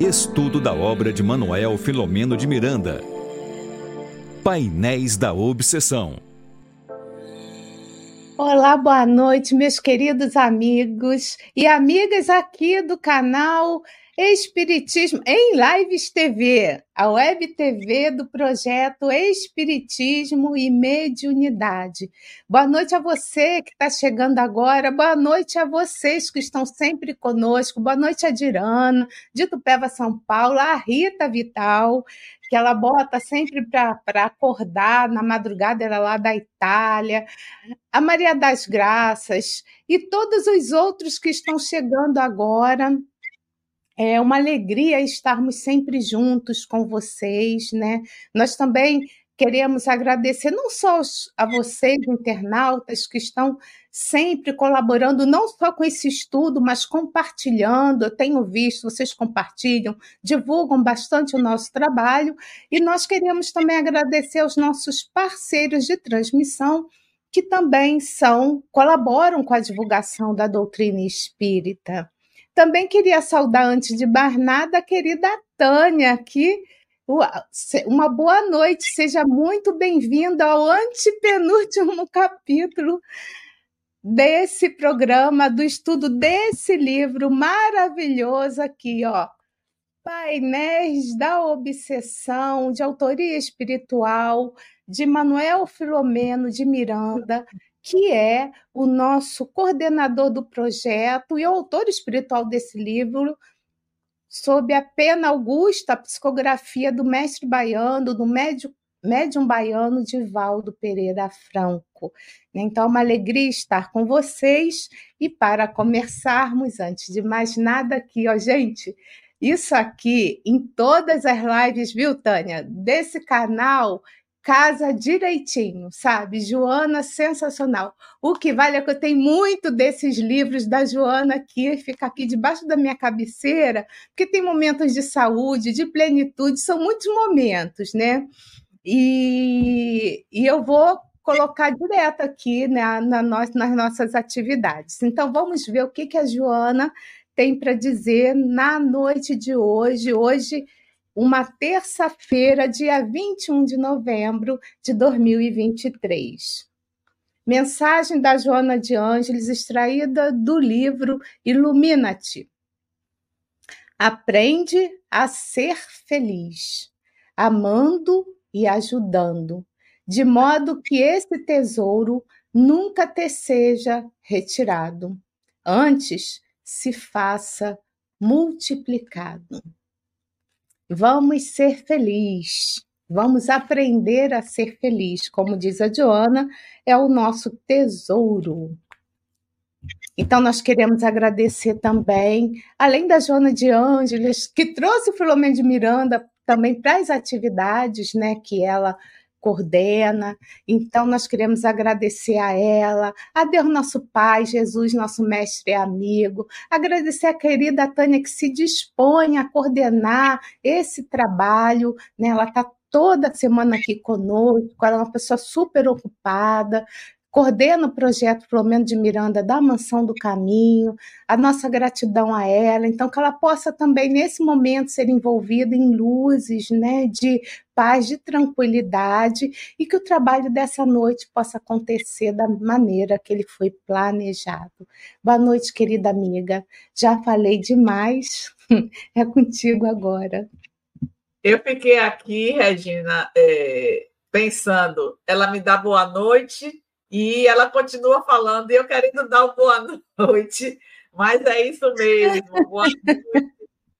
Estudo da obra de Manuel Filomeno de Miranda. Painéis da Obsessão. Olá, boa noite, meus queridos amigos e amigas aqui do canal Espiritismo em Lives TV, a web TV do projeto Espiritismo e Mediunidade. Boa noite a você que está chegando agora, boa noite a vocês que estão sempre conosco, boa noite a Dirana, de Tupéva, São Paulo, a Rita Vital, que ela bota sempre para acordar na madrugada, ela lá da Itália, a Maria das Graças e todos os outros que estão chegando agora é uma alegria estarmos sempre juntos com vocês, né? Nós também queremos agradecer não só a vocês, internautas, que estão sempre colaborando, não só com esse estudo, mas compartilhando. Eu tenho visto, vocês compartilham, divulgam bastante o nosso trabalho. E nós queremos também agradecer aos nossos parceiros de transmissão, que também são, colaboram com a divulgação da doutrina espírita. Também queria saudar, antes de mais nada, a querida Tânia, que uma boa noite, seja muito bem-vinda ao antepenúltimo capítulo desse programa, do estudo desse livro maravilhoso aqui, ó. Painéis da Obsessão, de autoria espiritual, de Manuel Filomeno de Miranda, que é o nosso coordenador do projeto e autor espiritual desse livro, sob a pena augusta, a psicografia do mestre baiano, do médium, médium baiano Divaldo Pereira Franco. Então, é uma alegria estar com vocês e para começarmos, antes de mais nada aqui, ó, gente, isso aqui em todas as lives, viu, Tânia, desse canal casa direitinho, sabe? Joana, sensacional. O que vale é que eu tenho muito desses livros da Joana aqui, fica aqui debaixo da minha cabeceira, porque tem momentos de saúde, de plenitude, são muitos momentos, né? E, e eu vou colocar direto aqui né, na nas nossas atividades. Então, vamos ver o que, que a Joana tem para dizer na noite de hoje. Hoje uma terça-feira, dia 21 de novembro de 2023. Mensagem da Joana de Ângeles, extraída do livro Ilumina-te. Aprende a ser feliz, amando e ajudando, de modo que esse tesouro nunca te seja retirado. Antes, se faça multiplicado. Vamos ser felizes. Vamos aprender a ser feliz. Como diz a Joana, é o nosso tesouro. Então, nós queremos agradecer também, além da Joana de Ângeles, que trouxe o Filomeno de Miranda também para as atividades né, que ela coordena. Então, nós queremos agradecer a ela, a Deus nosso Pai, Jesus, nosso mestre e amigo, agradecer a querida Tânia que se dispõe a coordenar esse trabalho, né? Ela está toda semana aqui conosco, ela é uma pessoa super ocupada, coordena o projeto Flomeno de Miranda da Mansão do Caminho, a nossa gratidão a ela, então que ela possa também nesse momento ser envolvida em luzes, né, de paz, de tranquilidade e que o trabalho dessa noite possa acontecer da maneira que ele foi planejado. Boa noite, querida amiga. Já falei demais, é contigo agora. Eu fiquei aqui, Regina, é, pensando, ela me dá boa noite e ela continua falando, e eu querendo dar uma boa noite, mas é isso mesmo. Boa noite,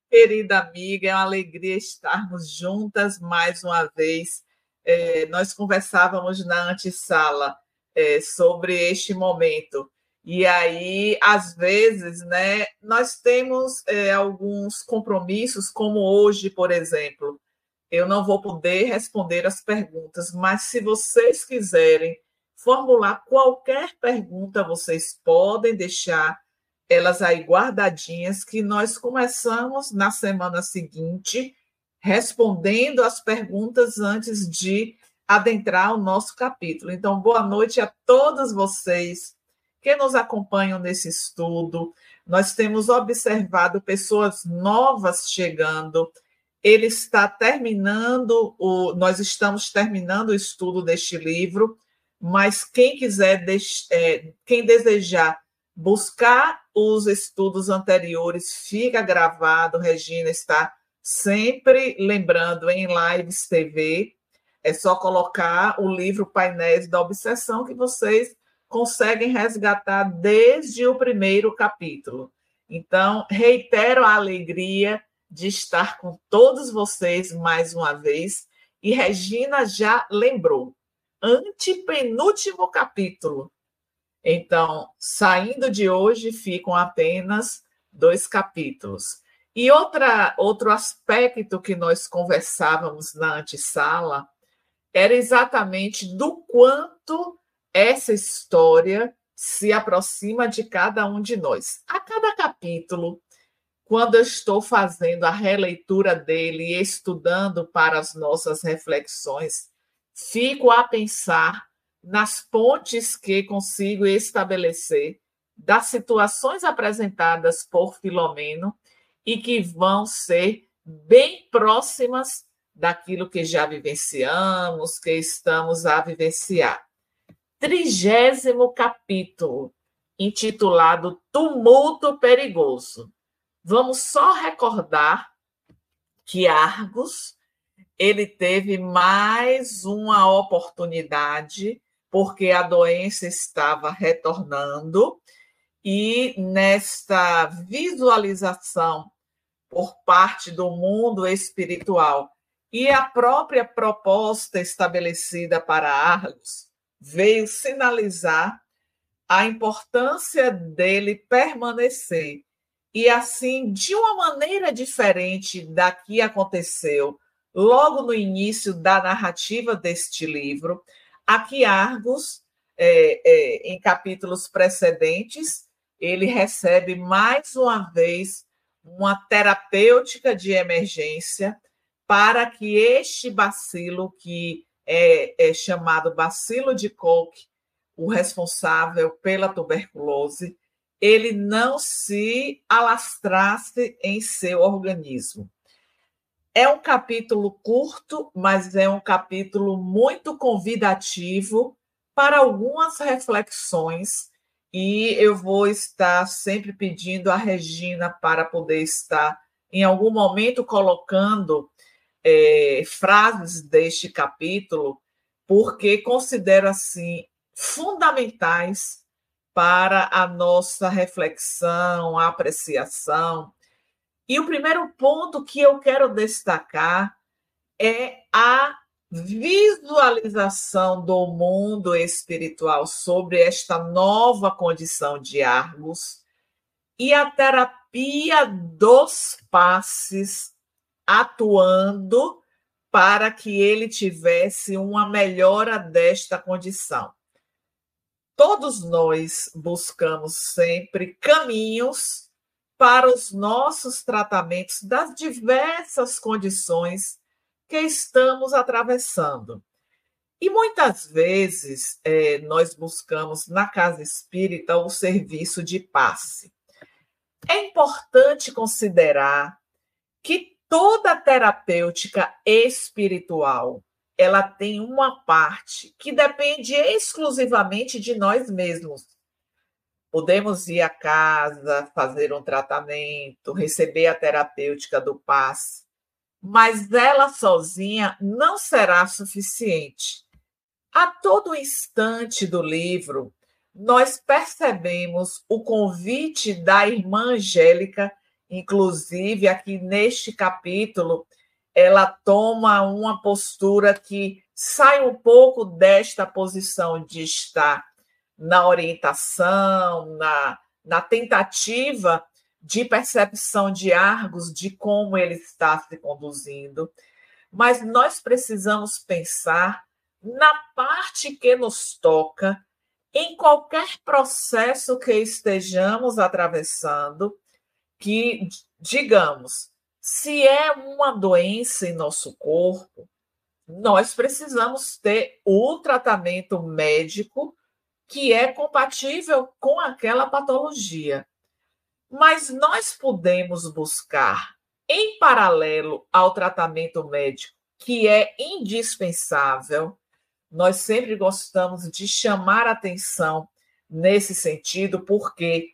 querida amiga, é uma alegria estarmos juntas mais uma vez. É, nós conversávamos na antessala é, sobre este momento. E aí, às vezes, né, nós temos é, alguns compromissos, como hoje, por exemplo. Eu não vou poder responder as perguntas, mas se vocês quiserem formular qualquer pergunta, vocês podem deixar elas aí guardadinhas, que nós começamos na semana seguinte respondendo as perguntas antes de adentrar o nosso capítulo. Então, boa noite a todos vocês que nos acompanham nesse estudo. nós temos observado pessoas novas chegando. Ele está terminando o, nós estamos terminando o estudo deste livro, mas quem quiser, é, quem desejar buscar os estudos anteriores, fica gravado. Regina está sempre lembrando em lives TV. É só colocar o livro Painéis da Obsessão que vocês conseguem resgatar desde o primeiro capítulo. Então, reitero a alegria de estar com todos vocês mais uma vez. E Regina já lembrou, antepenúltimo capítulo. Então, saindo de hoje, ficam apenas dois capítulos. E outra, outro aspecto que nós conversávamos na antessala era exatamente do quanto essa história se aproxima de cada um de nós. A cada capítulo, quando eu estou fazendo a releitura dele e estudando para as nossas reflexões, fico a pensar nas pontes que consigo estabelecer das situações apresentadas por Filomeno e que vão ser bem próximas daquilo que já vivenciamos, que estamos a vivenciar trigésimo capítulo, intitulado Tumulto Perigoso. Vamos só recordar que Argos ele teve mais uma oportunidade porque a doença estava retornando e nesta visualização por parte do mundo espiritual e a própria proposta estabelecida para Argos veio sinalizar a importância dele permanecer. E assim, de uma maneira diferente da que aconteceu logo no início da narrativa deste livro, aqui Argos, é, é, em capítulos precedentes, ele recebe mais uma vez uma terapêutica de emergência para que este bacilo que é, é chamado bacilo de Koch, o responsável pela tuberculose, ele não se alastrasse em seu organismo. É um capítulo curto, mas é um capítulo muito convidativo para algumas reflexões, e eu vou estar sempre pedindo a Regina para poder estar, em algum momento, colocando é, frases deste capítulo, porque considero assim fundamentais para a nossa reflexão, apreciação. E o primeiro ponto que eu quero destacar é a visualização do mundo espiritual sobre esta nova condição de Argos e a terapia dos passes atuando para que ele tivesse uma melhora desta condição. Todos nós buscamos sempre caminhos para os nossos tratamentos das diversas condições que estamos atravessando. E muitas vezes é, nós buscamos na casa espírita o serviço de passe. É importante considerar que toda terapêutica espiritual ela tem uma parte que depende exclusivamente de nós mesmos. Podemos ir à casa, fazer um tratamento, receber a terapêutica do passe, mas ela sozinha não será suficiente. A todo instante do livro, nós percebemos o convite da irmã Angélica Inclusive, aqui neste capítulo, ela toma uma postura que sai um pouco desta posição de estar na orientação, na, na tentativa de percepção de Argos, de como ele está se conduzindo. Mas nós precisamos pensar na parte que nos toca, em qualquer processo que estejamos atravessando, que, digamos, se é uma doença em nosso corpo, nós precisamos ter o tratamento médico que é compatível com aquela patologia. Mas nós podemos buscar, em paralelo ao tratamento médico, que é indispensável, nós sempre gostamos de chamar atenção nesse sentido, porque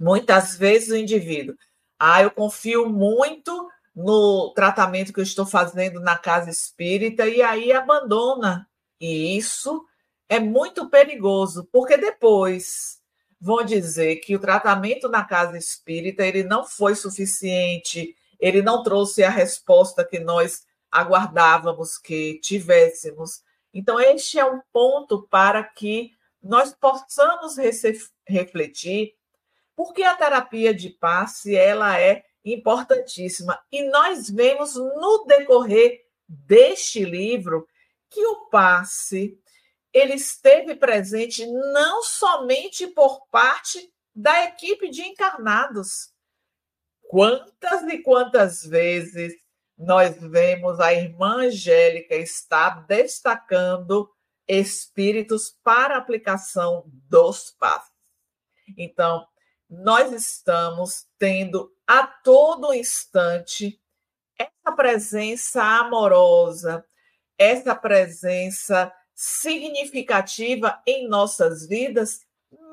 muitas vezes o indivíduo, ah, eu confio muito no tratamento que eu estou fazendo na casa espírita e aí abandona. E isso é muito perigoso, porque depois vão dizer que o tratamento na casa espírita ele não foi suficiente, ele não trouxe a resposta que nós aguardávamos que tivéssemos. Então, este é um ponto para que nós possamos refletir, porque a terapia de passe ela é importantíssima e nós vemos no decorrer deste livro que o passe ele esteve presente não somente por parte da equipe de encarnados. Quantas e quantas vezes nós vemos a irmã Angélica estar destacando espíritos para aplicação dos passos. Então, nós estamos tendo a todo instante essa presença amorosa, essa presença significativa em nossas vidas,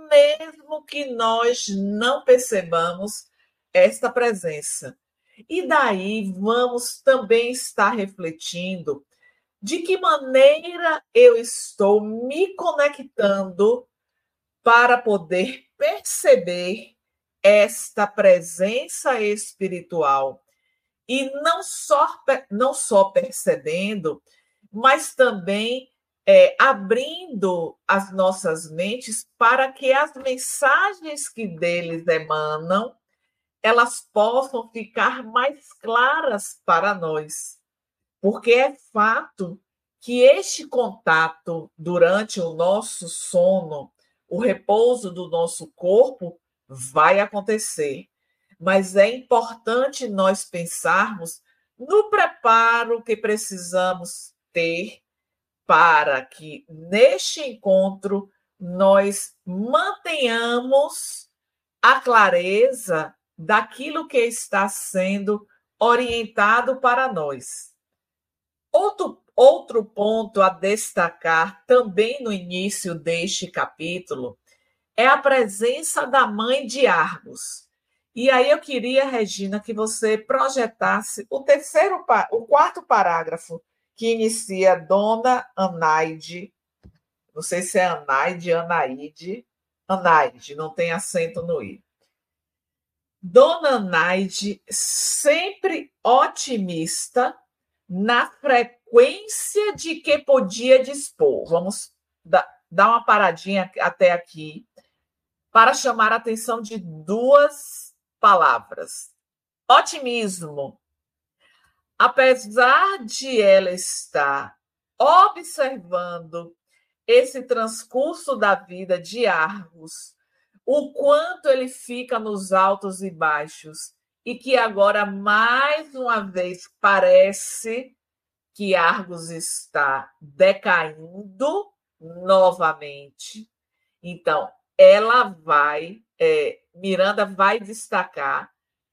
mesmo que nós não percebamos esta presença. E daí vamos também estar refletindo de que maneira eu estou me conectando para poder perceber esta presença espiritual e não só não só percebendo, mas também é, abrindo as nossas mentes para que as mensagens que deles emanam elas possam ficar mais claras para nós. Porque é fato que este contato durante o nosso sono, o repouso do nosso corpo, vai acontecer. Mas é importante nós pensarmos no preparo que precisamos ter para que neste encontro nós mantenhamos a clareza daquilo que está sendo orientado para nós. Outro, outro ponto a destacar também no início deste capítulo é a presença da mãe de Argos. E aí eu queria, Regina, que você projetasse o terceiro, o quarto parágrafo que inicia Dona Anaide, não sei se é Anaide, Anaide, Anaide, não tem acento no i. Dona Anaide, sempre otimista na frequência de que podia dispor. Vamos dar uma paradinha até aqui para chamar a atenção de duas palavras: otimismo apesar de ela estar observando esse transcurso da vida de Argos, o quanto ele fica nos altos e baixos, e que agora, mais uma vez, parece que Argos está decaindo novamente. Então, ela vai, é, Miranda vai destacar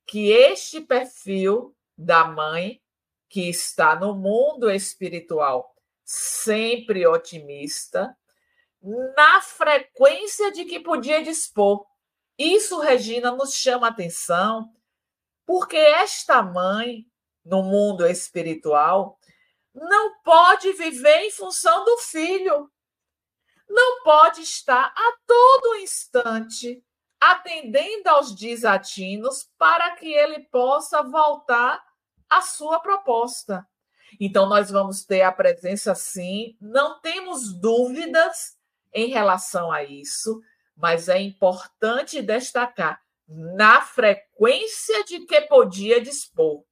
que este perfil da mãe que está no mundo espiritual sempre otimista, na frequência de que podia dispor. Isso, Regina, nos chama atenção, porque esta mãe, no mundo espiritual, não pode viver em função do filho. Não pode estar a todo instante atendendo aos desatinos para que ele possa voltar a sua proposta. Então, nós vamos ter a presença, sim, não temos dúvidas em relação a isso, mas é importante destacar na frequência de que podia dispor.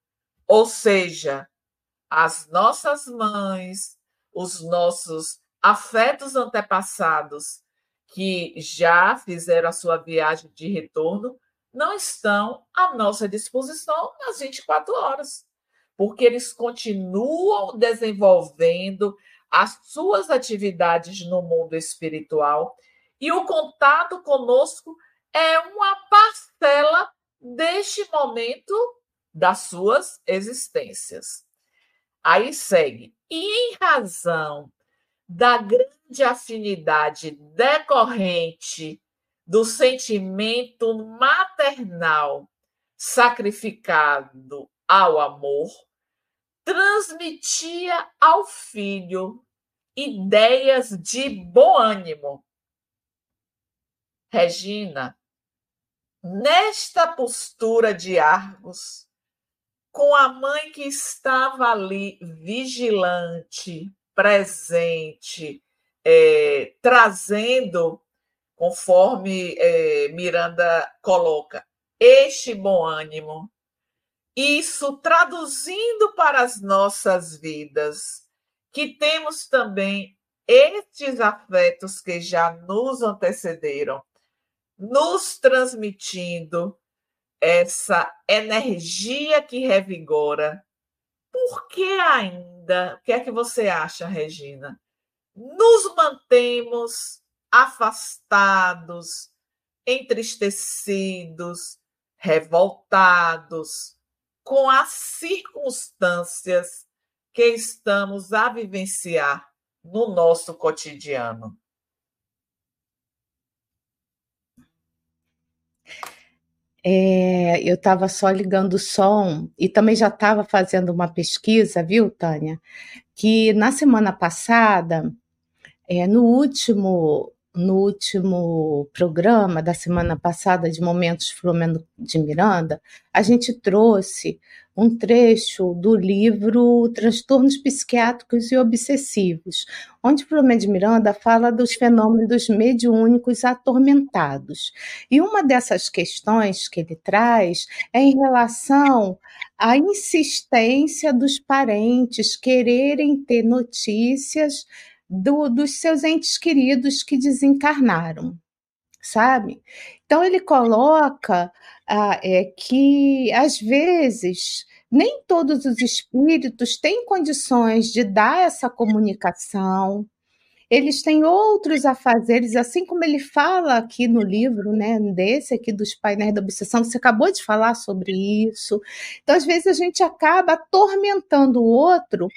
Ou seja, as nossas mães, os nossos afetos antepassados que já fizeram a sua viagem de retorno, não estão à nossa disposição nas 24 horas, porque eles continuam desenvolvendo as suas atividades no mundo espiritual e o contato conosco é uma parcela deste momento das suas existências. Aí segue. E em razão da grande afinidade decorrente do sentimento maternal sacrificado ao amor, transmitia ao filho ideias de bom ânimo. Regina, nesta postura de Argos, com a mãe que estava ali vigilante, presente, é, trazendo, conforme é, Miranda coloca, este bom ânimo, isso traduzindo para as nossas vidas, que temos também estes afetos que já nos antecederam, nos transmitindo essa energia que revigora. Por que ainda, o que é que você acha, Regina? Nos mantemos afastados, entristecidos, revoltados com as circunstâncias que estamos a vivenciar no nosso cotidiano. É, eu estava só ligando o som e também já estava fazendo uma pesquisa, viu, Tânia? Que na semana passada, é, no último no último programa da semana passada de Momentos Flamengo de Miranda, a gente trouxe um trecho do livro Transtornos Psiquiátricos e Obsessivos, onde Flamengo de Miranda fala dos fenômenos mediúnicos atormentados. E uma dessas questões que ele traz é em relação à insistência dos parentes quererem ter notícias do, dos seus entes queridos que desencarnaram, sabe? Então ele coloca ah, é, que às vezes nem todos os espíritos têm condições de dar essa comunicação. Eles têm outros afazeres, assim como ele fala aqui no livro, né, desse aqui dos painéis da obsessão, você acabou de falar sobre isso. Então, às vezes, a gente acaba atormentando o outro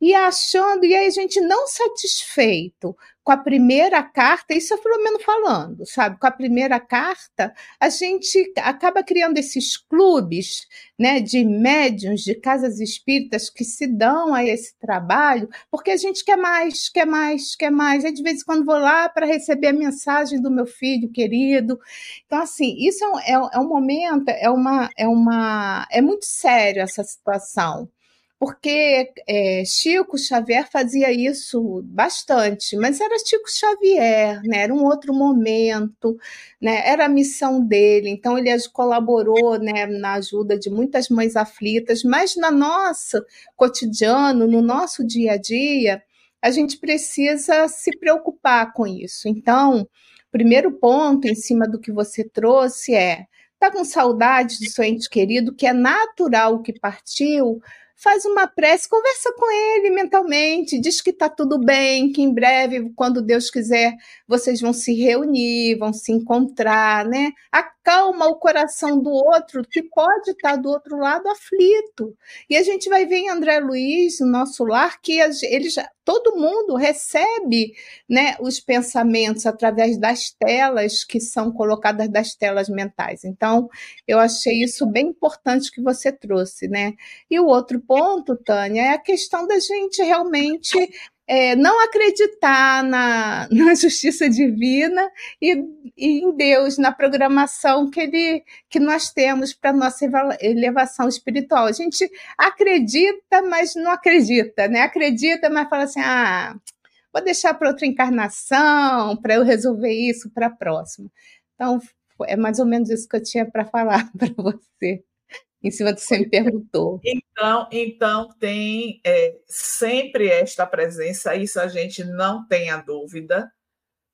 e achando, e aí a gente não satisfeito com a primeira carta, isso é Filomeno falando, sabe? Com a primeira carta, a gente acaba criando esses clubes né, de médiums, de casas espíritas que se dão a esse trabalho, porque a gente quer mais, quer mais, quer mais. Aí, de vez em quando, vou lá para receber a mensagem do meu filho querido. Então, assim, isso é, é, é um momento, é uma, é uma. É muito sério essa situação porque é, Chico Xavier fazia isso bastante, mas era Chico Xavier, né? era um outro momento, né? era a missão dele, então ele colaborou né, na ajuda de muitas mães aflitas, mas no nosso cotidiano, no nosso dia a dia, a gente precisa se preocupar com isso. Então, primeiro ponto em cima do que você trouxe é tá com saudade do seu ente querido, que é natural que partiu, faz uma prece, conversa com ele mentalmente, diz que está tudo bem, que em breve, quando Deus quiser, vocês vão se reunir, vão se encontrar, né? Acalma o coração do outro, que pode estar do outro lado aflito. E a gente vai ver em André Luiz, no nosso lar, que ele já, todo mundo recebe né, os pensamentos através das telas que são colocadas das telas mentais. Então, eu achei isso bem importante que você trouxe, né? E o outro ponto, Tânia, é a questão da gente realmente é, não acreditar na, na justiça divina e, e, em Deus, na programação que, ele, que nós temos para nossa elevação espiritual. A gente acredita, mas não acredita, né? Acredita, mas fala assim: ah, vou deixar para outra encarnação, para eu resolver isso para a próxima. Então, é mais ou menos isso que eu tinha para falar para você em cima do que você me perguntou. Então, então tem é, sempre esta presença, isso a gente não tem a dúvida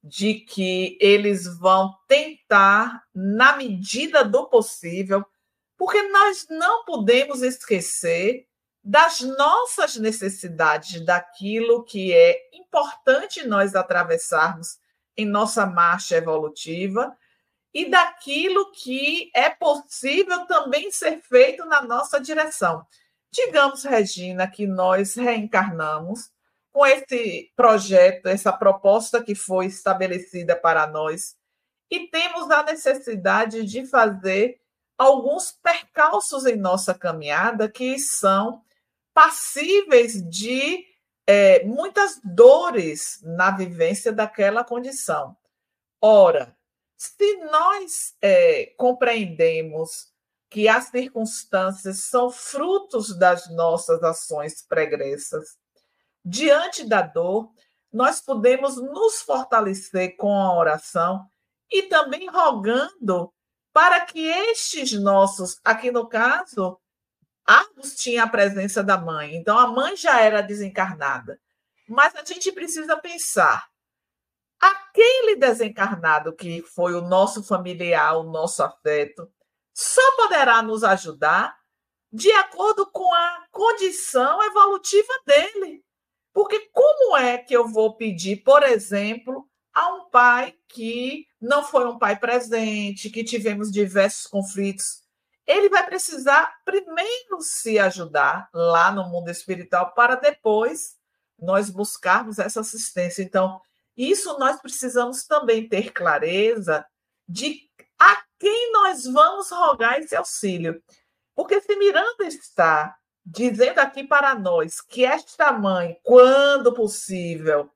de que eles vão tentar, na medida do possível, porque nós não podemos esquecer das nossas necessidades, daquilo que é importante nós atravessarmos em nossa marcha evolutiva e daquilo que é possível também ser feito na nossa direção. Digamos, Regina, que nós reencarnamos com esse projeto, essa proposta que foi estabelecida para nós, e temos a necessidade de fazer alguns percalços em nossa caminhada que são passíveis de é, muitas dores na vivência daquela condição. Ora, se nós é, compreendemos que as circunstâncias são frutos das nossas ações pregressas, diante da dor, nós podemos nos fortalecer com a oração e também rogando para que estes nossos, aqui no caso, Argos tinha a presença da mãe, então a mãe já era desencarnada. Mas a gente precisa pensar: aquele desencarnado que foi o nosso familiar, o nosso afeto, só poderá nos ajudar de acordo com a condição evolutiva dele. Porque como é que eu vou pedir, por exemplo, a um pai que não foi um pai presente, que tivemos diversos conflitos ele vai precisar primeiro se ajudar lá no mundo espiritual para depois nós buscarmos essa assistência. Então, isso nós precisamos também ter clareza de a quem nós vamos rogar esse auxílio. Porque se Miranda está dizendo aqui para nós que esta mãe, quando possível,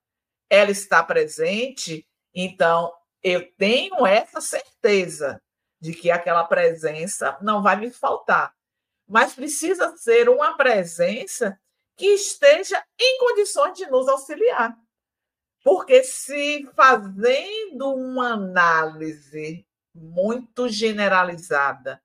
ela está presente, então eu tenho essa certeza de que aquela presença não vai me faltar. Mas precisa ser uma presença que esteja em condições de nos auxiliar. Porque se fazendo uma análise muito generalizada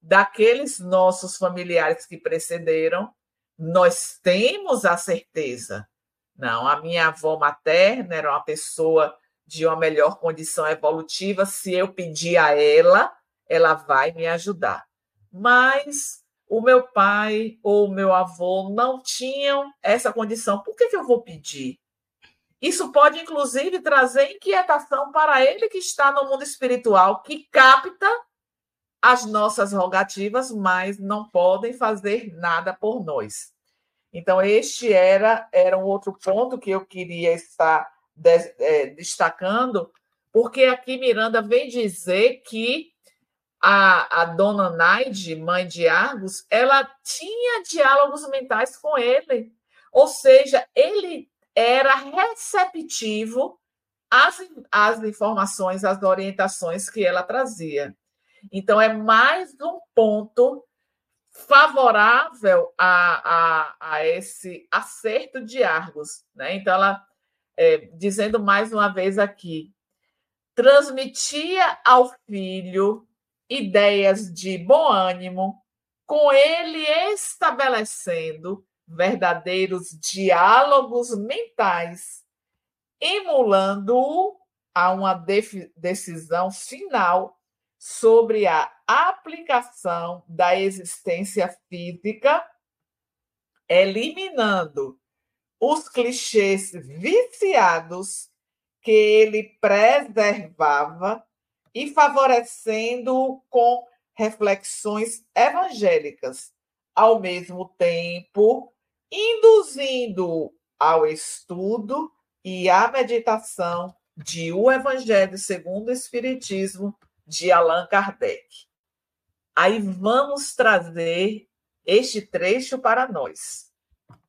daqueles nossos familiares que precederam, nós temos a certeza. Não, a minha avó materna era uma pessoa de uma melhor condição evolutiva, se eu pedir a ela, ela vai me ajudar. Mas o meu pai ou o meu avô não tinham essa condição. Por que, que eu vou pedir? Isso pode, inclusive, trazer inquietação para ele que está no mundo espiritual, que capta as nossas rogativas, mas não podem fazer nada por nós. Então, este era, era um outro ponto que eu queria estar de, é, destacando, porque aqui Miranda vem dizer que a, a dona Naide, mãe de Argos, ela tinha diálogos mentais com ele. Ou seja, ele era receptivo às, às informações, às orientações que ela trazia. Então, é mais um ponto favorável a, a, a esse acerto de Argos. Né? Então, ela é, dizendo mais uma vez aqui, transmitia ao filho ideias de bom ânimo, com ele estabelecendo verdadeiros diálogos mentais, emulando-o a uma decisão final sobre a aplicação da existência física, eliminando os clichês viciados que ele preservava e favorecendo com reflexões evangélicas, ao mesmo tempo induzindo ao estudo e à meditação de O Evangelho segundo o Espiritismo de Allan Kardec. Aí vamos trazer este trecho para nós.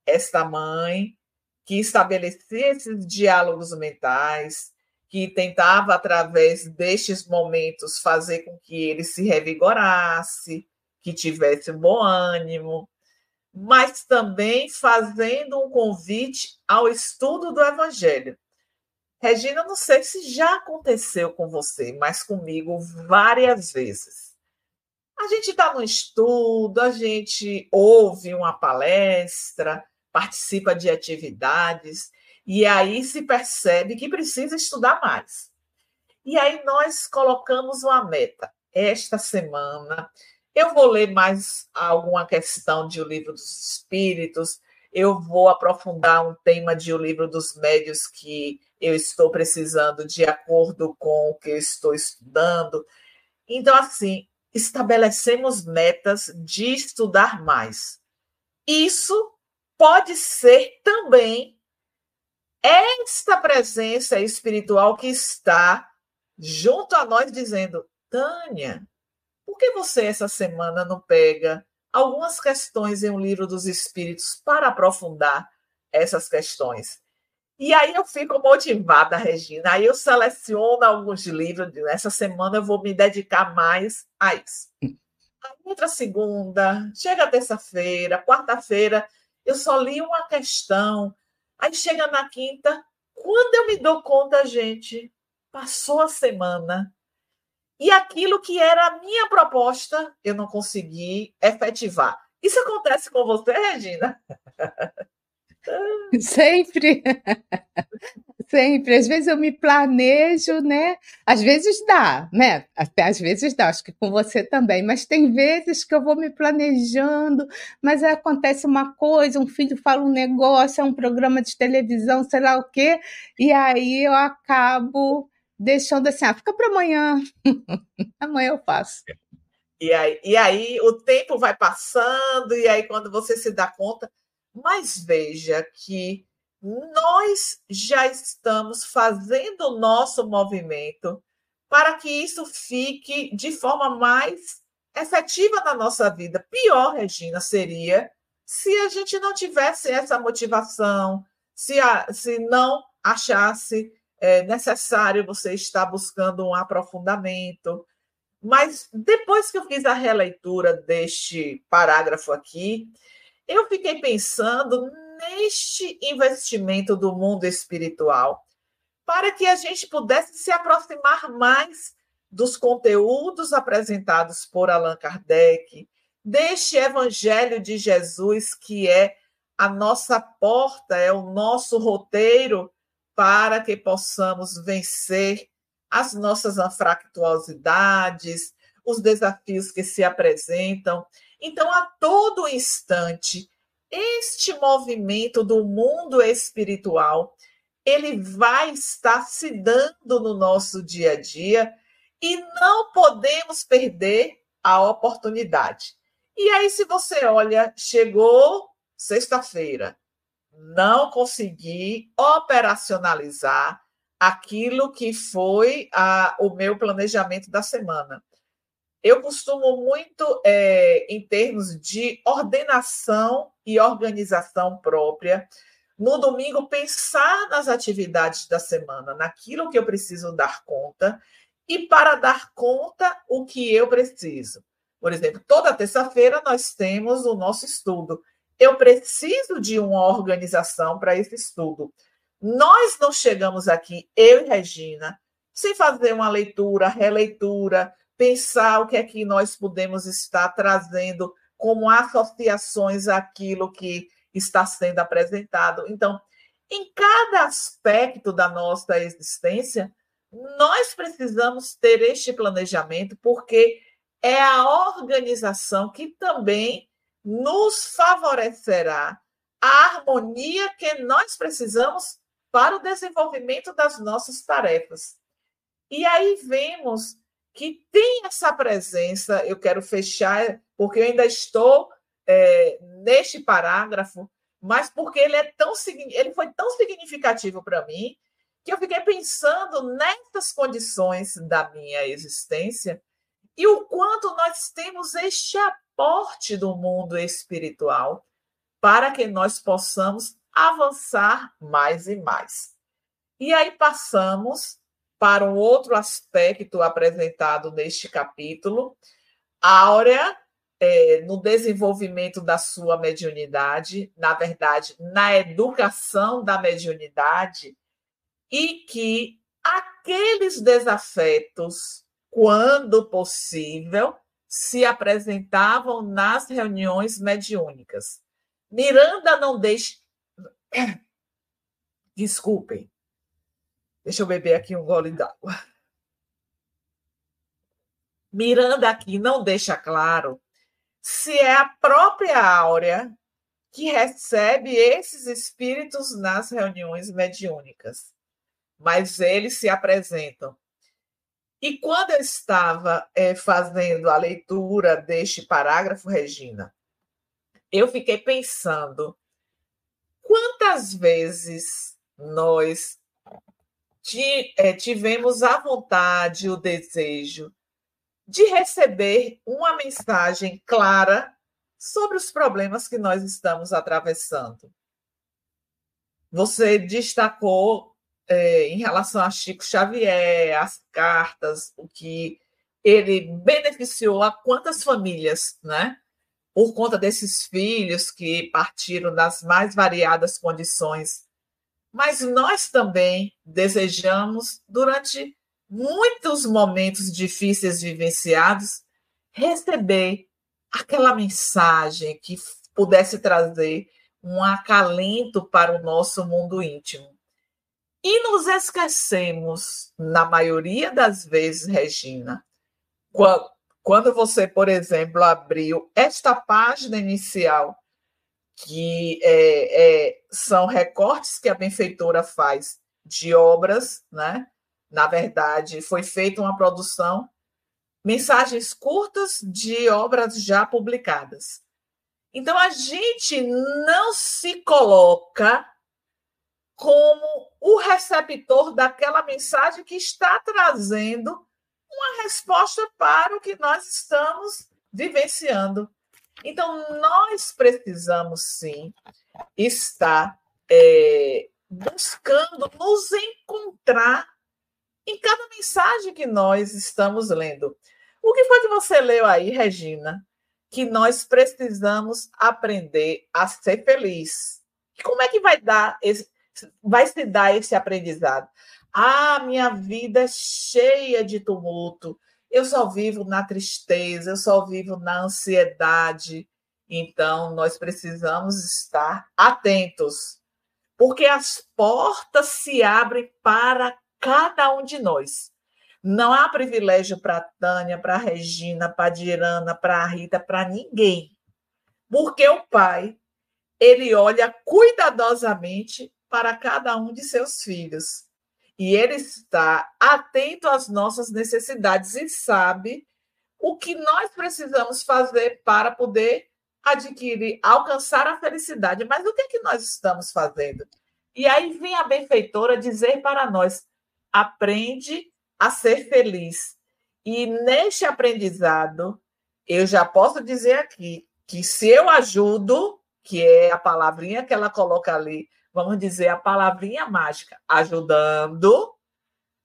Esta mãe que estabelecia esses diálogos mentais, que tentava, através destes momentos, fazer com que ele se revigorasse, que tivesse um bom ânimo, mas também fazendo um convite ao estudo do Evangelho. Regina, não sei se já aconteceu com você, mas comigo várias vezes. A gente está no estudo, a gente ouve uma palestra, participa de atividades, e aí se percebe que precisa estudar mais. E aí nós colocamos uma meta. Esta semana eu vou ler mais alguma questão de O Livro dos Espíritos, eu vou aprofundar um tema de O Livro dos Médios que eu estou precisando de acordo com o que eu estou estudando. Então, assim, estabelecemos metas de estudar mais. Isso pode ser também esta presença espiritual que está junto a nós dizendo: Tânia, por que você essa semana não pega algumas questões em um livro dos espíritos para aprofundar essas questões? E aí eu fico motivada, Regina. Aí eu seleciono alguns livros. Essa semana eu vou me dedicar mais a isso. Entra segunda, chega terça-feira, quarta-feira, eu só li uma questão. Aí chega na quinta, quando eu me dou conta, gente, passou a semana e aquilo que era a minha proposta, eu não consegui efetivar. Isso acontece com você, Regina? Sempre. Sempre. Às vezes eu me planejo, né? Às vezes dá, né? Até às vezes dá, acho que com você também. Mas tem vezes que eu vou me planejando, mas acontece uma coisa, um filho fala um negócio, é um programa de televisão, sei lá o quê, e aí eu acabo deixando assim, ah, fica para amanhã. amanhã eu faço. E aí, e aí o tempo vai passando, e aí quando você se dá conta, mas veja que nós já estamos fazendo o nosso movimento para que isso fique de forma mais efetiva na nossa vida. Pior, Regina, seria se a gente não tivesse essa motivação, se, a, se não achasse é, necessário você estar buscando um aprofundamento. Mas depois que eu fiz a releitura deste parágrafo aqui, eu fiquei pensando neste investimento do mundo espiritual para que a gente pudesse se aproximar mais dos conteúdos apresentados por Allan Kardec, deste Evangelho de Jesus, que é a nossa porta, é o nosso roteiro para que possamos vencer as nossas anfractuosidades, os desafios que se apresentam. Então, a todo instante, este movimento do mundo espiritual, ele vai estar se dando no nosso dia a dia e não podemos perder a oportunidade. E aí, se você olha, chegou sexta-feira, não consegui operacionalizar aquilo que foi a, o meu planejamento da semana. Eu costumo muito, é, em termos de ordenação e organização própria, no domingo pensar nas atividades da semana, naquilo que eu preciso dar conta, e para dar conta, o que eu preciso. Por exemplo, toda terça-feira nós temos o nosso estudo. Eu preciso de uma organização para esse estudo. Nós não chegamos aqui, eu e Regina, sem fazer uma leitura, releitura, pensar o que é que nós podemos estar trazendo como associações àquilo que está sendo apresentado. Então, em cada aspecto da nossa existência, nós precisamos ter este planejamento, porque é a organização que também nos favorecerá a harmonia que nós precisamos para o desenvolvimento das nossas tarefas. E aí vemos que tem essa presença, eu quero fechar, porque eu ainda estou é, neste parágrafo, mas porque ele é tão ele foi tão significativo para mim que eu fiquei pensando nessas condições da minha existência e o quanto nós temos este aporte do mundo espiritual para que nós possamos avançar mais e mais. E aí passamos para um outro aspecto apresentado neste capítulo. Áurea, é, no desenvolvimento da sua mediunidade, na verdade, na educação da mediunidade, e que aqueles desafetos, quando possível, se apresentavam nas reuniões mediúnicas. Miranda não deixa. Desculpem, Deixa eu beber aqui um gole d'água. Miranda aqui não deixa claro se é a própria Áurea que recebe esses espíritos nas reuniões mediúnicas, mas eles se apresentam. E quando eu estava é, fazendo a leitura deste parágrafo, Regina, eu fiquei pensando quantas vezes nós é, tivemos a vontade, o desejo de receber uma mensagem clara sobre os problemas que nós estamos atravessando. Você destacou é, em relação a Chico Xavier, as cartas, o que ele beneficiou a quantas famílias, né? Por conta desses filhos que partiram das mais variadas condições. Mas nós também desejamos, durante muitos momentos difíceis vivenciados, receber aquela mensagem que pudesse trazer um acalento para o nosso mundo íntimo. E nos esquecemos, na maioria das vezes, Regina, quando você, por exemplo, abriu esta página inicial, que é, é, são recortes que a benfeitora faz de obras, né? Na verdade, foi feita uma produção, mensagens curtas de obras já publicadas. Então, a gente não se coloca como o receptor daquela mensagem que está trazendo uma resposta para o que nós estamos vivenciando. Então, nós precisamos sim estar é, buscando nos encontrar em cada mensagem que nós estamos lendo. O que foi que você leu aí, Regina? Que nós precisamos aprender a ser feliz. Como é que vai dar esse, vai se dar esse aprendizado. Ah, minha vida é cheia de tumulto. Eu só vivo na tristeza, eu só vivo na ansiedade. Então, nós precisamos estar atentos, porque as portas se abrem para cada um de nós. Não há privilégio para Tânia, para Regina, para Dirana, para Rita, para ninguém. Porque o Pai, ele olha cuidadosamente para cada um de seus filhos. E ele está atento às nossas necessidades e sabe o que nós precisamos fazer para poder adquirir, alcançar a felicidade. Mas o que é que nós estamos fazendo? E aí vem a benfeitora dizer para nós: aprende a ser feliz. E neste aprendizado, eu já posso dizer aqui que se eu ajudo, que é a palavrinha que ela coloca ali, vamos dizer, a palavrinha mágica, ajudando,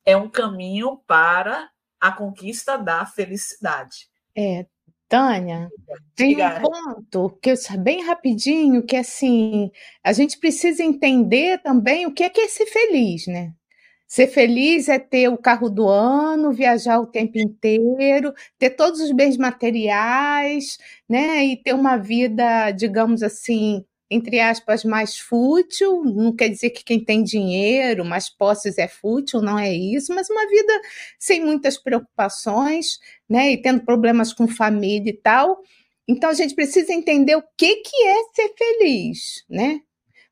é um caminho para a conquista da felicidade. É, Tânia, tem um ponto que eu bem rapidinho, que assim, a gente precisa entender também o que é que é ser feliz, né? Ser feliz é ter o carro do ano, viajar o tempo inteiro, ter todos os bens materiais, né? E ter uma vida, digamos assim, entre aspas, mais fútil, não quer dizer que quem tem dinheiro, mais posses é fútil, não é isso, mas uma vida sem muitas preocupações, né, e tendo problemas com família e tal. Então a gente precisa entender o que que é ser feliz, né?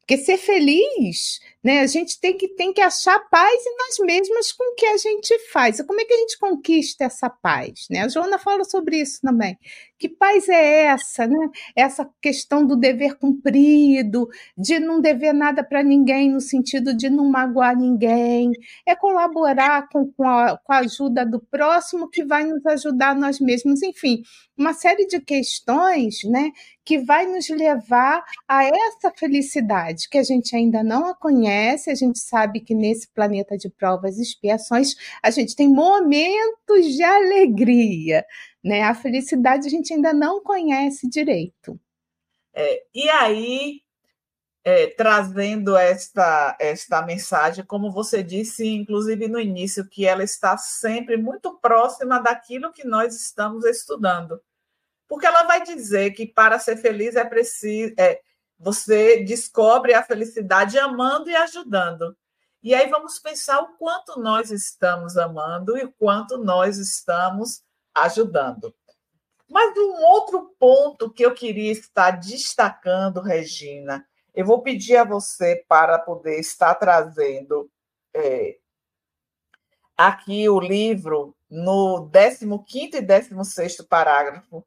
Porque ser feliz né? A gente tem que, tem que achar paz em nós mesmas com o que a gente faz. Como é que a gente conquista essa paz? Né? A Joana fala sobre isso também. Que paz é essa? Né? Essa questão do dever cumprido, de não dever nada para ninguém, no sentido de não magoar ninguém. É colaborar com, com, a, com a ajuda do próximo que vai nos ajudar nós mesmos. Enfim, uma série de questões né, que vai nos levar a essa felicidade que a gente ainda não a conhece a gente sabe que nesse planeta de provas e expiações a gente tem momentos de alegria, né? A felicidade a gente ainda não conhece direito. É, e aí, é, trazendo esta, esta mensagem, como você disse, inclusive no início, que ela está sempre muito próxima daquilo que nós estamos estudando. Porque ela vai dizer que para ser feliz é preciso. É, você descobre a felicidade amando e ajudando. E aí vamos pensar o quanto nós estamos amando e o quanto nós estamos ajudando. Mas um outro ponto que eu queria estar destacando, Regina, eu vou pedir a você para poder estar trazendo é, aqui o livro no 15 e 16 parágrafo,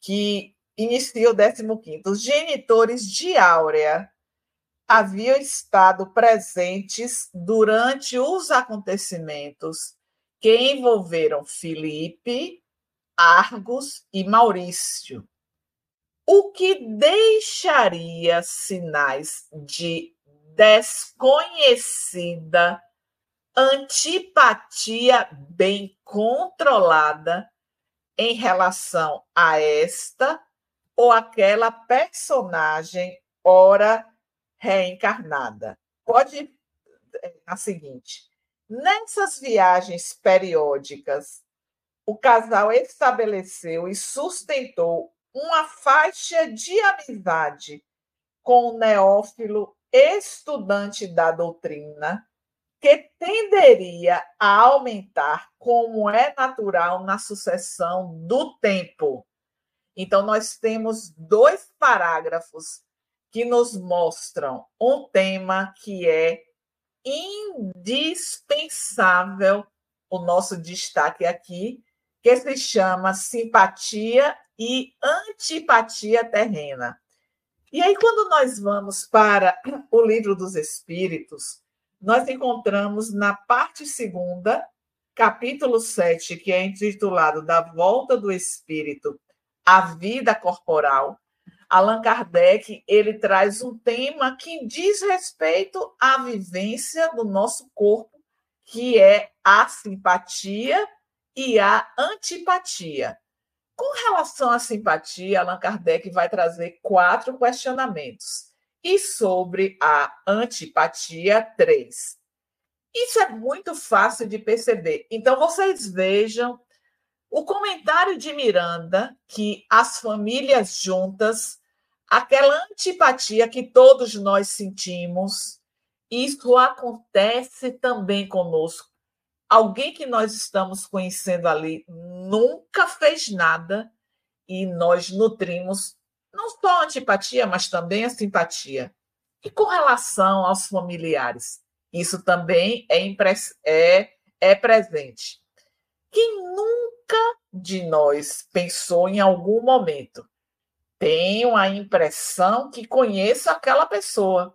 que inicia o 15. Os genitores de Áurea haviam estado presentes durante os acontecimentos que envolveram Filipe, Argos e Maurício, o que deixaria sinais de desconhecida antipatia bem controlada em relação a esta ou aquela personagem ora reencarnada. Pode é, a seguinte: nessas viagens periódicas, o casal estabeleceu e sustentou uma faixa de amizade com o neófilo estudante da doutrina, que tenderia a aumentar, como é natural na sucessão do tempo. Então, nós temos dois parágrafos que nos mostram um tema que é indispensável, o nosso destaque aqui, que se chama simpatia e antipatia terrena. E aí, quando nós vamos para o livro dos Espíritos, nós encontramos na parte segunda, capítulo 7, que é intitulado Da Volta do Espírito à Vida Corporal, Allan Kardec ele traz um tema que diz respeito à vivência do nosso corpo, que é a simpatia e a antipatia. Com relação à simpatia, Allan Kardec vai trazer quatro questionamentos. E sobre a antipatia, três. Isso é muito fácil de perceber. Então, vocês vejam o comentário de Miranda, que as famílias juntas aquela antipatia que todos nós sentimos, isso acontece também conosco. Alguém que nós estamos conhecendo ali nunca fez nada e nós nutrimos não só a antipatia, mas também a simpatia. E com relação aos familiares, isso também é, é, é presente. Quem nunca de nós pensou em algum momento tenho a impressão que conheço aquela pessoa.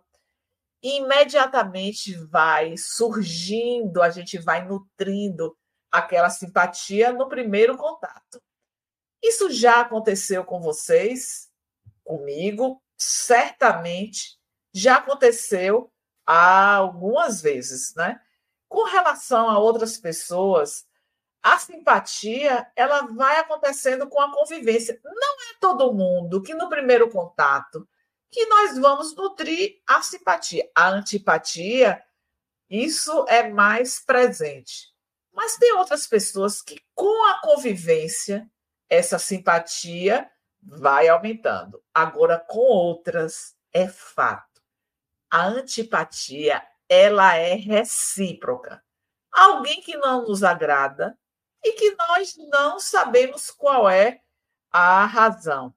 Imediatamente vai surgindo, a gente vai nutrindo aquela simpatia no primeiro contato. Isso já aconteceu com vocês, comigo, certamente já aconteceu algumas vezes, né? Com relação a outras pessoas, a simpatia ela vai acontecendo com a convivência. Não é todo mundo que no primeiro contato que nós vamos nutrir a simpatia. A antipatia, isso é mais presente. Mas tem outras pessoas que com a convivência essa simpatia vai aumentando. Agora com outras é fato. A antipatia, ela é recíproca. Alguém que não nos agrada, e que nós não sabemos qual é a razão.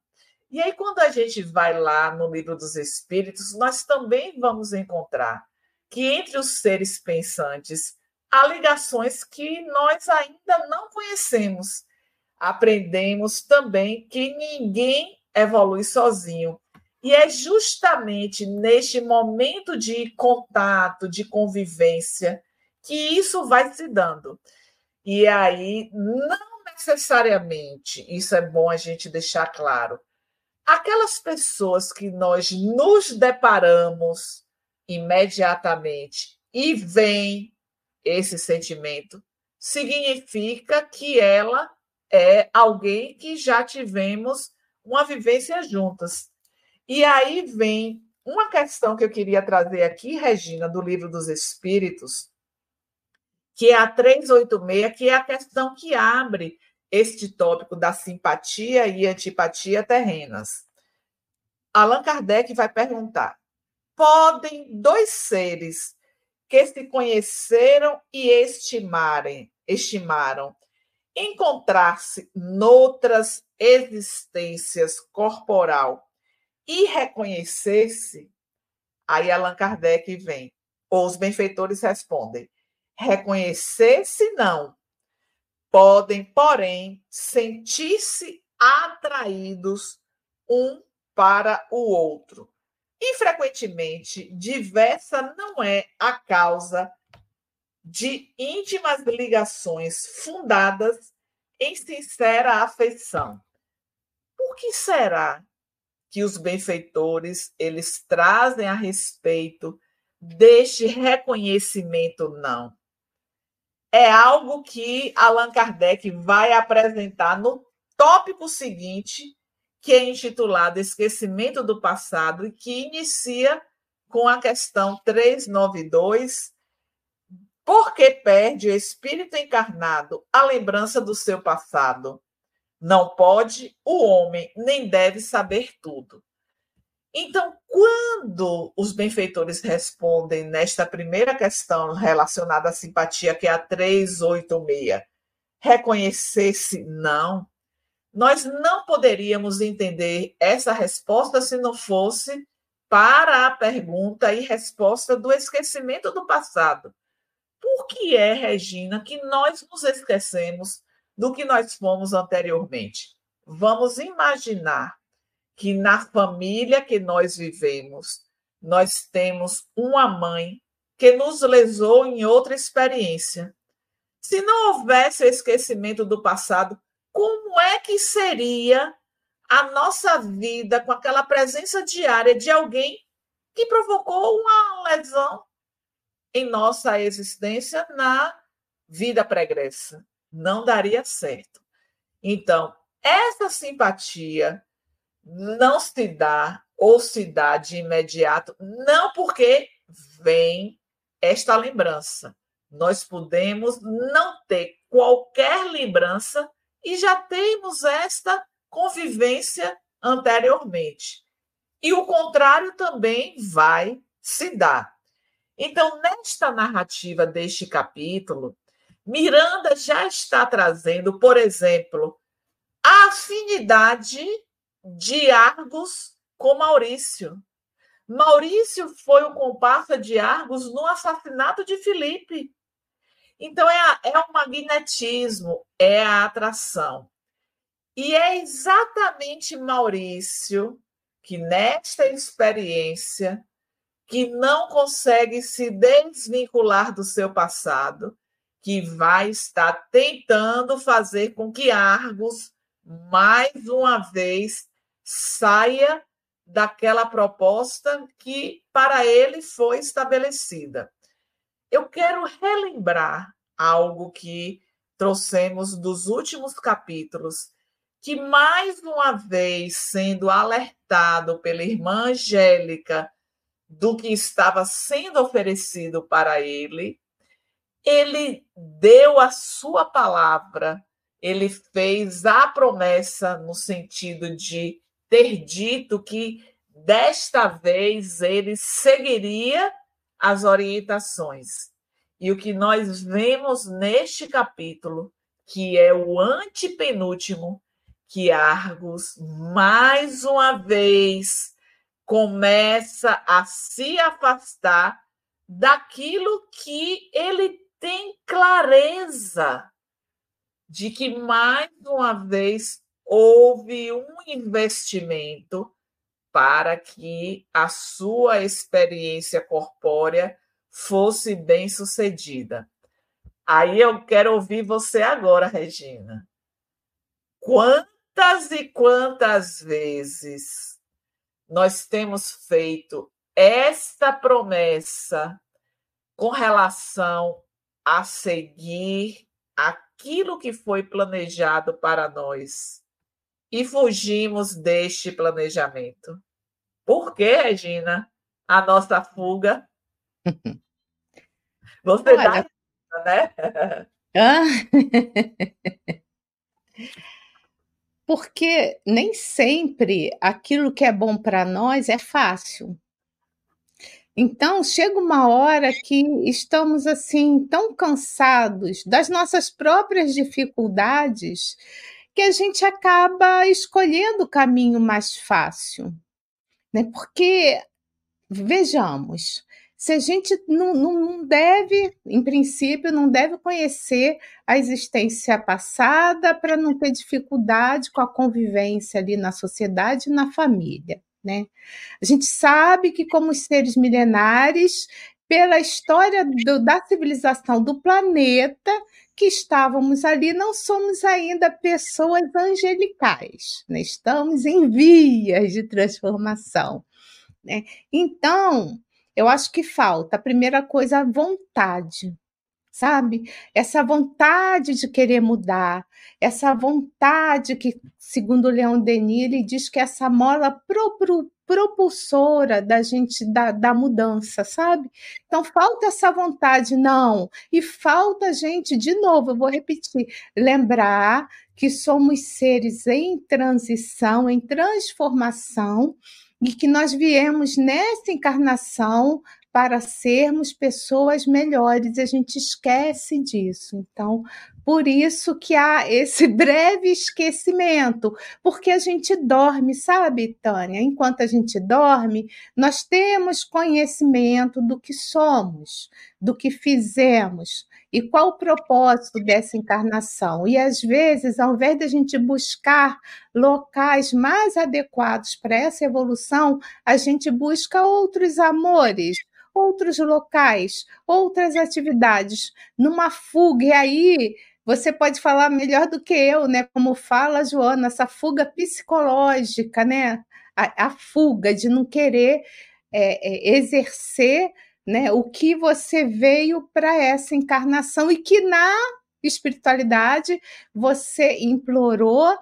E aí, quando a gente vai lá no livro dos Espíritos, nós também vamos encontrar que entre os seres pensantes há ligações que nós ainda não conhecemos. Aprendemos também que ninguém evolui sozinho. E é justamente neste momento de contato, de convivência, que isso vai se dando. E aí, não necessariamente, isso é bom a gente deixar claro, aquelas pessoas que nós nos deparamos imediatamente e vem esse sentimento, significa que ela é alguém que já tivemos uma vivência juntas. E aí vem uma questão que eu queria trazer aqui, Regina, do livro dos Espíritos, que é a 386, que é a questão que abre este tópico da simpatia e antipatia terrenas. Allan Kardec vai perguntar: podem dois seres que se conheceram e estimarem, estimaram encontrar-se noutras existências corporal e reconhecer-se? Aí Allan Kardec vem. Ou os benfeitores respondem: reconhecer-se não, podem, porém, sentir-se atraídos um para o outro. E, frequentemente, diversa não é a causa de íntimas ligações fundadas em sincera afeição. Por que será que os benfeitores eles trazem a respeito deste reconhecimento não? É algo que Allan Kardec vai apresentar no tópico seguinte, que é intitulado Esquecimento do Passado e que inicia com a questão 392 porque perde o espírito encarnado a lembrança do seu passado. Não pode, o homem nem deve saber tudo. Então, quando os benfeitores respondem nesta primeira questão relacionada à simpatia, que é a 386, reconhecer-se não, nós não poderíamos entender essa resposta se não fosse para a pergunta e resposta do esquecimento do passado. Por que é, Regina, que nós nos esquecemos do que nós fomos anteriormente? Vamos imaginar que na família que nós vivemos, nós temos uma mãe que nos lesou em outra experiência. Se não houvesse o esquecimento do passado, como é que seria a nossa vida com aquela presença diária de alguém que provocou uma lesão em nossa existência na vida pregressa. Não daria certo. Então, essa simpatia não se dá ou se dá de imediato, não porque vem esta lembrança. Nós podemos não ter qualquer lembrança e já temos esta convivência anteriormente. E o contrário também vai se dar. Então, nesta narrativa deste capítulo, Miranda já está trazendo, por exemplo, a afinidade de Argos com Maurício. Maurício foi o comparsa de Argos no assassinato de Filipe. Então, é, a, é o magnetismo, é a atração. E é exatamente Maurício que, nesta experiência, que não consegue se desvincular do seu passado, que vai estar tentando fazer com que Argos, mais uma vez, saia daquela proposta que para ele foi estabelecida. Eu quero relembrar algo que trouxemos dos últimos capítulos, que mais uma vez sendo alertado pela irmã Angélica do que estava sendo oferecido para ele, ele deu a sua palavra, ele fez a promessa no sentido de ter dito que desta vez ele seguiria as orientações. E o que nós vemos neste capítulo, que é o antepenúltimo, que Argos mais uma vez começa a se afastar daquilo que ele tem clareza de que mais uma vez houve um investimento para que a sua experiência corpórea fosse bem sucedida. Aí eu quero ouvir você agora, Regina. Quantas e quantas vezes nós temos feito esta promessa com relação a seguir aquilo que foi planejado para nós e fugimos deste planejamento. Por que, Regina, a nossa fuga? Você Olha... dá, né? Ah. porque nem sempre aquilo que é bom para nós é fácil. Então, chega uma hora que estamos assim tão cansados das nossas próprias dificuldades que a gente acaba escolhendo o caminho mais fácil. Né? Porque, vejamos, se a gente não, não deve, em princípio, não deve conhecer a existência passada para não ter dificuldade com a convivência ali na sociedade e na família. Né? A gente sabe que, como seres milenares, pela história do, da civilização do planeta, que estávamos ali, não somos ainda pessoas angelicais, né? estamos em vias de transformação. Né? Então, eu acho que falta, a primeira coisa, a vontade, sabe? Essa vontade de querer mudar, essa vontade que, segundo o Leon Denis, ele diz que é essa mola pro, propulsora da gente da, da mudança, sabe? Então falta essa vontade, não. E falta a gente, de novo, eu vou repetir, lembrar que somos seres em transição, em transformação, e que nós viemos nessa encarnação para sermos pessoas melhores, a gente esquece disso. Então, por isso que há esse breve esquecimento, porque a gente dorme, sabe, Tânia? Enquanto a gente dorme, nós temos conhecimento do que somos, do que fizemos e qual o propósito dessa encarnação. E às vezes, ao invés de a gente buscar locais mais adequados para essa evolução, a gente busca outros amores, outros locais, outras atividades, numa fuga. E aí você pode falar melhor do que eu, né? Como fala Joana, essa fuga psicológica, né? A, a fuga de não querer é, é, exercer né, o que você veio para essa encarnação e que na espiritualidade você implorou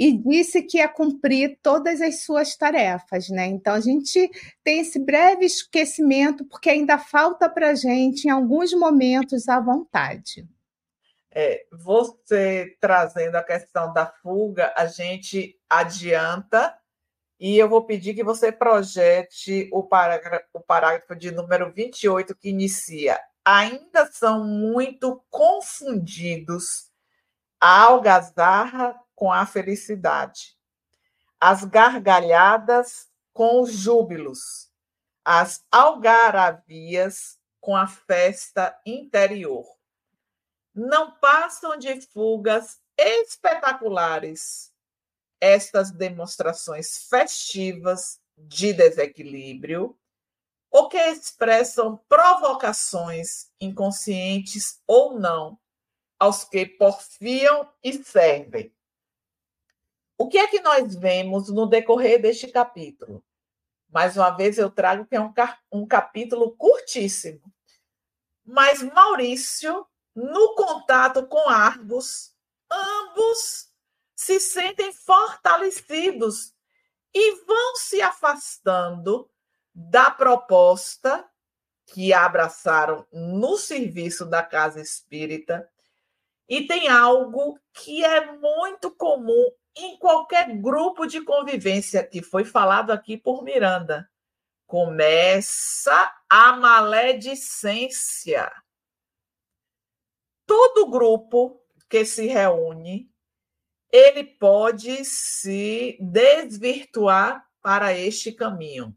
e disse que ia cumprir todas as suas tarefas, né? Então a gente tem esse breve esquecimento porque ainda falta para a gente em alguns momentos a vontade. É, você trazendo a questão da fuga, a gente adianta e eu vou pedir que você projete o parágrafo, o parágrafo de número 28 que inicia. Ainda são muito confundidos a algazarra com a felicidade, as gargalhadas com os júbilos, as algaravias com a festa interior. Não passam de fugas espetaculares estas demonstrações festivas de desequilíbrio ou que expressam provocações inconscientes ou não aos que porfiam e servem. O que é que nós vemos no decorrer deste capítulo? Mais uma vez eu trago que é um, um capítulo curtíssimo. Mas Maurício, no contato com Argos, ambos se sentem fortalecidos e vão se afastando da proposta que abraçaram no serviço da casa espírita. E tem algo que é muito comum em qualquer grupo de convivência que foi falado aqui por Miranda. Começa a maledicência. Todo grupo que se reúne, ele pode se desvirtuar para este caminho.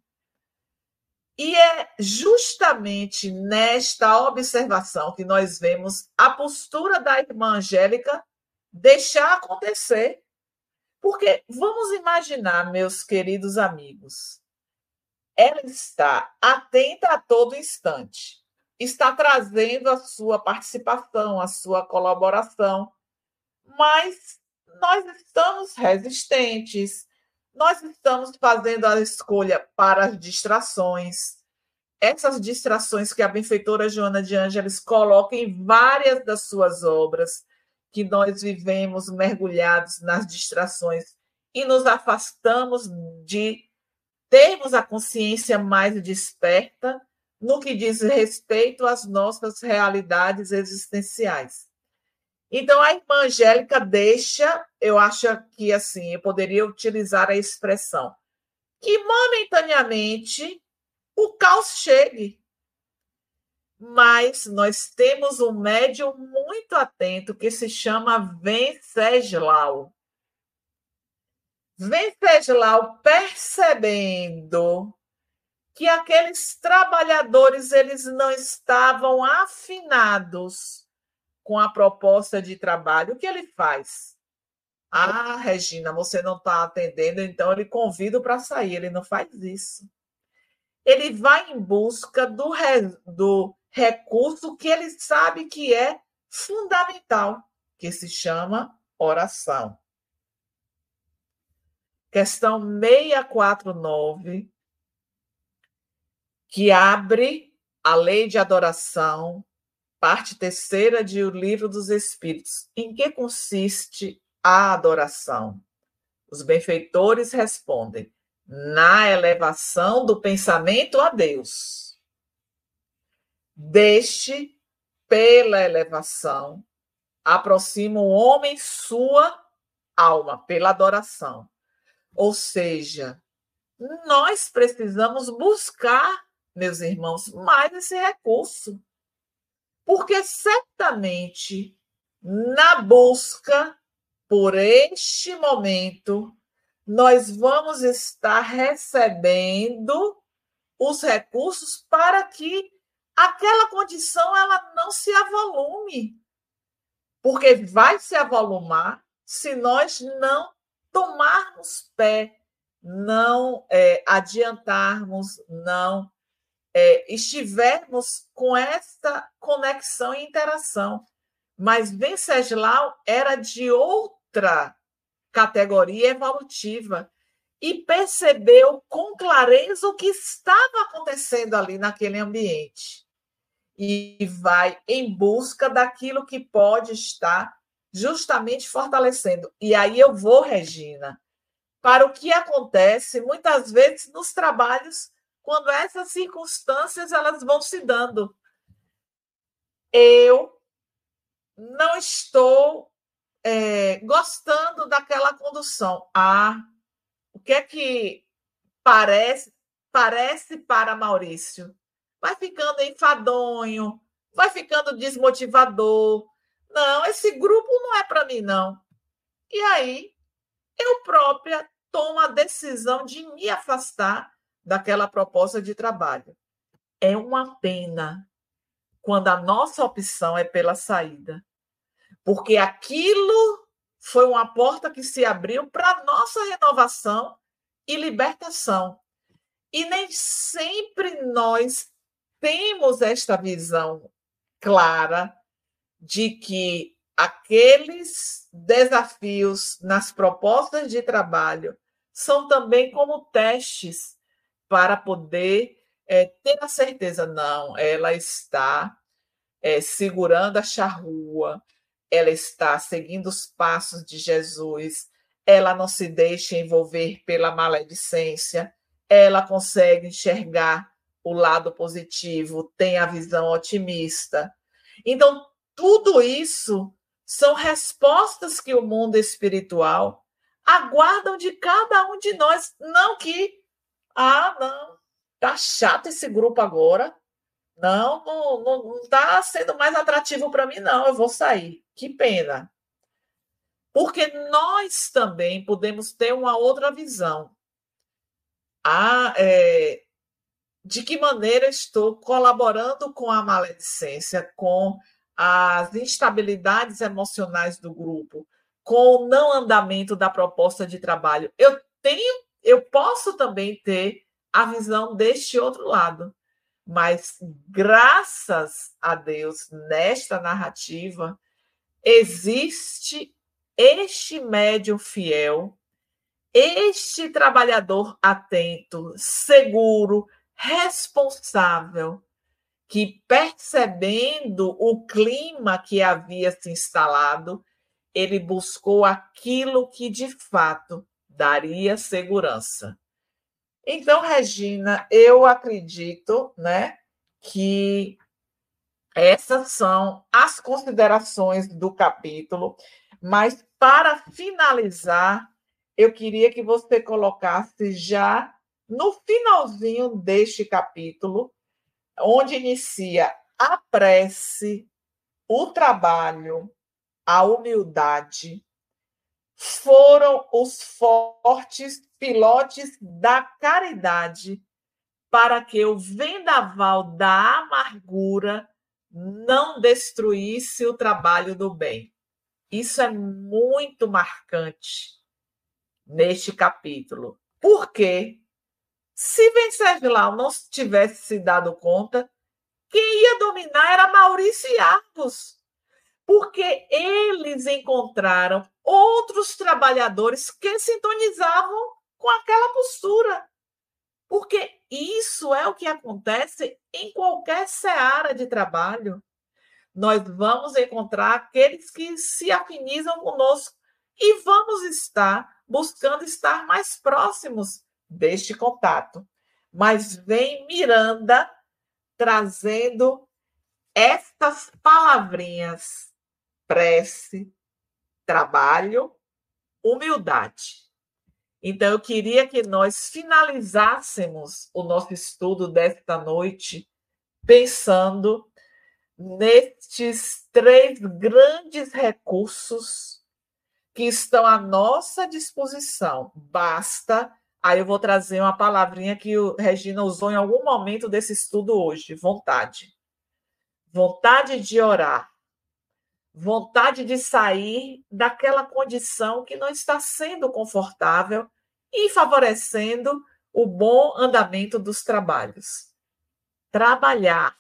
E é justamente nesta observação que nós vemos a postura da irmã Angélica deixar acontecer porque vamos imaginar, meus queridos amigos, ela está atenta a todo instante, está trazendo a sua participação, a sua colaboração, mas nós estamos resistentes, nós estamos fazendo a escolha para as distrações. Essas distrações que a benfeitora Joana de Ângeles coloca em várias das suas obras, que nós vivemos mergulhados nas distrações e nos afastamos de termos a consciência mais desperta no que diz respeito às nossas realidades existenciais. Então, a irmã Angélica deixa, eu acho que assim, eu poderia utilizar a expressão, que momentaneamente o caos chegue, mas nós temos um médium muito atento que se chama Venceslau. Venceslau, percebendo que aqueles trabalhadores eles não estavam afinados com a proposta de trabalho, o que ele faz? Ah, Regina, você não está atendendo, então ele convida para sair. Ele não faz isso. Ele vai em busca do, do recurso que ele sabe que é fundamental, que se chama oração. Questão 649, que abre a lei de adoração, parte terceira de O Livro dos Espíritos. Em que consiste a adoração? Os benfeitores respondem: na elevação do pensamento a Deus. Deste, pela elevação, aproxima o homem sua alma, pela adoração. Ou seja, nós precisamos buscar, meus irmãos, mais esse recurso. Porque certamente, na busca por este momento, nós vamos estar recebendo os recursos para que aquela condição ela não se avolume. Porque vai se avolumar se nós não tomarmos pé, não é, adiantarmos, não é, estivermos com esta conexão e interação. Mas Venceslau era de outra categoria evolutiva e percebeu com clareza o que estava acontecendo ali naquele ambiente. E vai em busca daquilo que pode estar justamente fortalecendo. E aí eu vou, Regina, para o que acontece muitas vezes nos trabalhos quando essas circunstâncias elas vão se dando. Eu não estou é, gostando daquela condução. Ah, o que é que parece parece para Maurício? Vai ficando enfadonho, vai ficando desmotivador. Não, esse grupo não é para mim, não. E aí, eu própria tomo a decisão de me afastar daquela proposta de trabalho. É uma pena quando a nossa opção é pela saída porque aquilo foi uma porta que se abriu para nossa renovação e libertação. E nem sempre nós temos esta visão clara de que aqueles desafios nas propostas de trabalho são também como testes para poder é, ter a certeza, não, ela está é, segurando a charrua, ela está seguindo os passos de Jesus, ela não se deixa envolver pela maledicência, ela consegue enxergar o lado positivo, tem a visão otimista. Então, tudo isso são respostas que o mundo espiritual aguardam de cada um de nós. Não que, ah, não, tá chato esse grupo agora, não, não está sendo mais atrativo para mim, não. Eu vou sair. Que pena. Porque nós também podemos ter uma outra visão. Ah, é, de que maneira estou colaborando com a maledicência, com as instabilidades emocionais do grupo, com o não andamento da proposta de trabalho. Eu tenho, eu posso também ter a visão deste outro lado. Mas graças a Deus, nesta narrativa, existe este médium fiel, este trabalhador atento, seguro, responsável, que percebendo o clima que havia se instalado, ele buscou aquilo que de fato daria segurança. Então, Regina, eu acredito, né, que essas são as considerações do capítulo, mas para finalizar, eu queria que você colocasse já no finalzinho deste capítulo, onde inicia a prece, o trabalho, a humildade, foram os fortes pilotes da caridade para que o vendaval da amargura não destruísse o trabalho do bem. Isso é muito marcante neste capítulo. Porque se Venceslau não tivesse se dado conta, quem ia dominar era Maurício e Argos. Porque eles encontraram outros trabalhadores que sintonizavam com aquela postura. Porque isso é o que acontece em qualquer seara de trabalho. Nós vamos encontrar aqueles que se afinizam conosco e vamos estar buscando estar mais próximos deste contato. Mas vem Miranda trazendo estas palavrinhas: prece, trabalho, humildade. Então, eu queria que nós finalizássemos o nosso estudo desta noite pensando nestes três grandes recursos que estão à nossa disposição. Basta. Aí eu vou trazer uma palavrinha que o Regina usou em algum momento desse estudo hoje: vontade. Vontade de orar. Vontade de sair daquela condição que não está sendo confortável e favorecendo o bom andamento dos trabalhos. Trabalhar.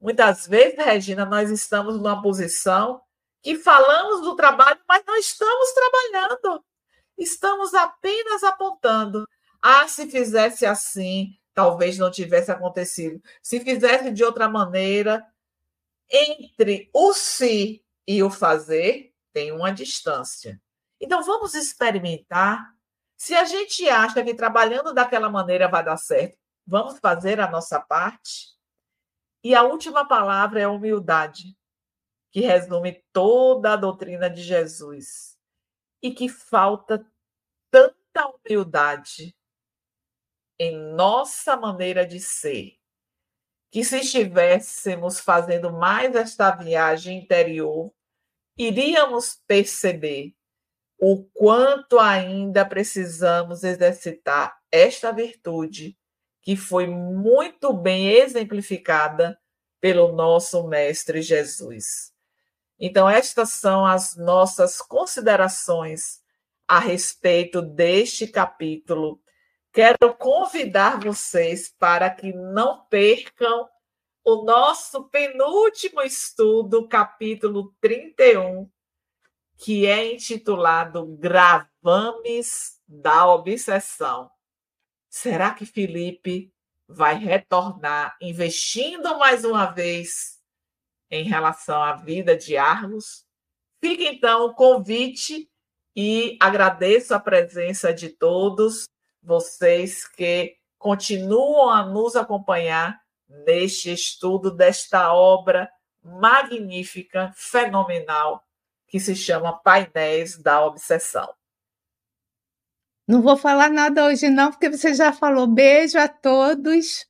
Muitas vezes, Regina, nós estamos numa posição que falamos do trabalho, mas não estamos trabalhando. Estamos apenas apontando. Ah, se fizesse assim, talvez não tivesse acontecido. Se fizesse de outra maneira, entre o se e o fazer, tem uma distância. Então, vamos experimentar se a gente acha que trabalhando daquela maneira vai dar certo, vamos fazer a nossa parte. E a última palavra é humildade, que resume toda a doutrina de Jesus. E que falta tanta humildade em nossa maneira de ser, que se estivéssemos fazendo mais esta viagem interior, iríamos perceber o quanto ainda precisamos exercitar esta virtude que foi muito bem exemplificada pelo nosso Mestre Jesus. Então, estas são as nossas considerações a respeito deste capítulo. Quero convidar vocês para que não percam o nosso penúltimo estudo, capítulo 31, que é intitulado Gravames da Obsessão. Será que Felipe vai retornar investindo mais uma vez em relação à vida de Argos? Fica então o convite e agradeço a presença de todos vocês que continuam a nos acompanhar neste estudo desta obra magnífica, fenomenal que se chama Painéis da Obsessão. Não vou falar nada hoje, não, porque você já falou. Beijo a todos,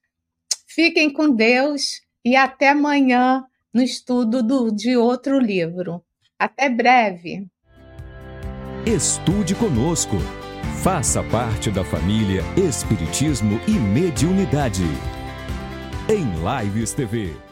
fiquem com Deus e até amanhã no estudo do, de outro livro. Até breve. Estude conosco. Faça parte da família Espiritismo e Mediunidade. Em Lives TV.